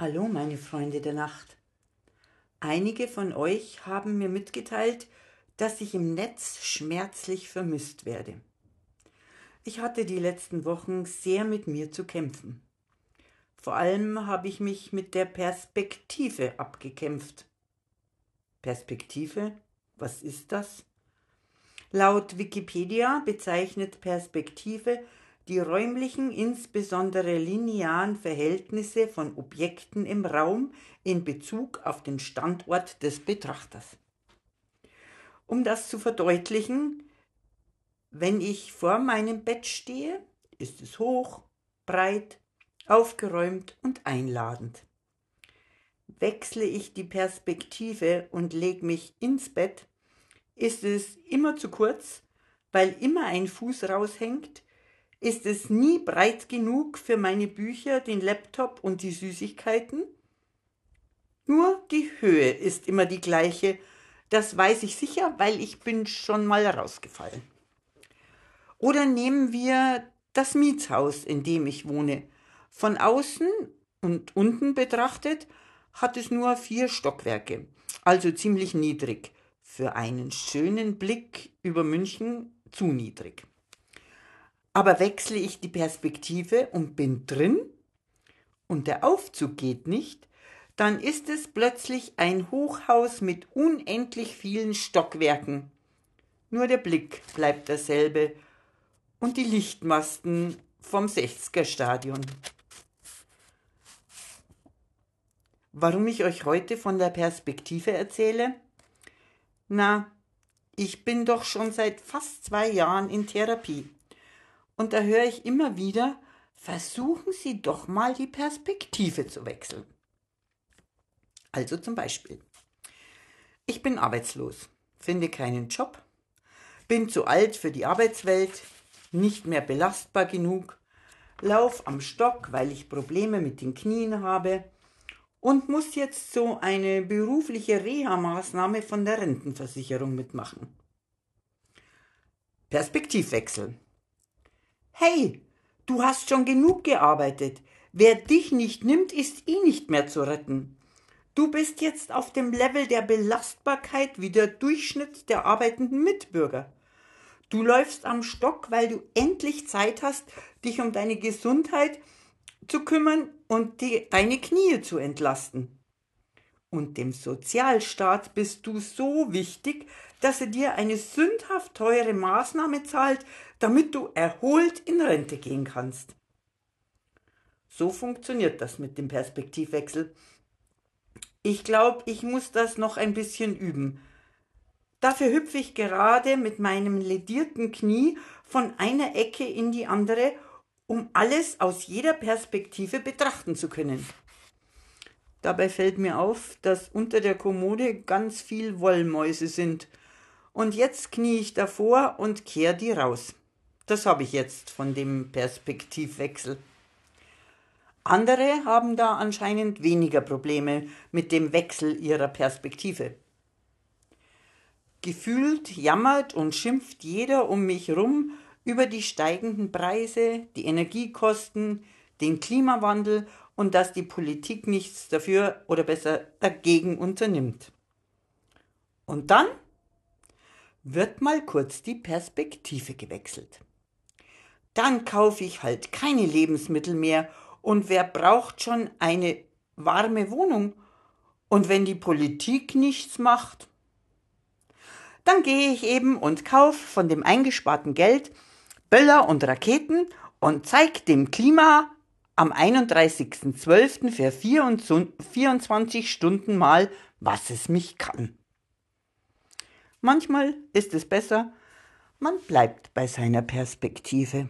Hallo, meine Freunde der Nacht. Einige von euch haben mir mitgeteilt, dass ich im Netz schmerzlich vermisst werde. Ich hatte die letzten Wochen sehr mit mir zu kämpfen. Vor allem habe ich mich mit der Perspektive abgekämpft. Perspektive? Was ist das? Laut Wikipedia bezeichnet Perspektive die räumlichen, insbesondere linearen Verhältnisse von Objekten im Raum in Bezug auf den Standort des Betrachters. Um das zu verdeutlichen, wenn ich vor meinem Bett stehe, ist es hoch, breit, aufgeräumt und einladend. Wechsle ich die Perspektive und lege mich ins Bett, ist es immer zu kurz, weil immer ein Fuß raushängt, ist es nie breit genug für meine Bücher, den Laptop und die Süßigkeiten? Nur die Höhe ist immer die gleiche. Das weiß ich sicher, weil ich bin schon mal rausgefallen. Oder nehmen wir das Mietshaus, in dem ich wohne. Von außen und unten betrachtet hat es nur vier Stockwerke, also ziemlich niedrig. Für einen schönen Blick über München zu niedrig. Aber wechsle ich die Perspektive und bin drin und der Aufzug geht nicht, dann ist es plötzlich ein Hochhaus mit unendlich vielen Stockwerken. Nur der Blick bleibt derselbe und die Lichtmasten vom 60er Stadion. Warum ich euch heute von der Perspektive erzähle? Na, ich bin doch schon seit fast zwei Jahren in Therapie. Und da höre ich immer wieder, versuchen Sie doch mal die Perspektive zu wechseln. Also zum Beispiel, ich bin arbeitslos, finde keinen Job, bin zu alt für die Arbeitswelt, nicht mehr belastbar genug, lauf am Stock, weil ich Probleme mit den Knien habe und muss jetzt so eine berufliche Reha-Maßnahme von der Rentenversicherung mitmachen. Perspektivwechsel. Hey, du hast schon genug gearbeitet. Wer dich nicht nimmt, ist eh nicht mehr zu retten. Du bist jetzt auf dem Level der Belastbarkeit wie der Durchschnitt der arbeitenden Mitbürger. Du läufst am Stock, weil du endlich Zeit hast, dich um deine Gesundheit zu kümmern und die, deine Knie zu entlasten. Und dem Sozialstaat bist du so wichtig, dass er dir eine sündhaft teure Maßnahme zahlt, damit du erholt in Rente gehen kannst. So funktioniert das mit dem Perspektivwechsel. Ich glaube, ich muss das noch ein bisschen üben. Dafür hüpfe ich gerade mit meinem ledierten Knie von einer Ecke in die andere, um alles aus jeder Perspektive betrachten zu können. Dabei fällt mir auf, dass unter der Kommode ganz viel Wollmäuse sind. Und jetzt knie ich davor und kehr die raus. Das habe ich jetzt von dem Perspektivwechsel. Andere haben da anscheinend weniger Probleme mit dem Wechsel ihrer Perspektive. Gefühlt jammert und schimpft jeder um mich rum über die steigenden Preise, die Energiekosten, den Klimawandel und dass die Politik nichts dafür oder besser dagegen unternimmt. Und dann wird mal kurz die Perspektive gewechselt. Dann kaufe ich halt keine Lebensmittel mehr und wer braucht schon eine warme Wohnung? Und wenn die Politik nichts macht, dann gehe ich eben und kaufe von dem eingesparten Geld Böller und Raketen und zeige dem Klima am 31.12. für 24 Stunden mal, was es mich kann. Manchmal ist es besser, man bleibt bei seiner Perspektive.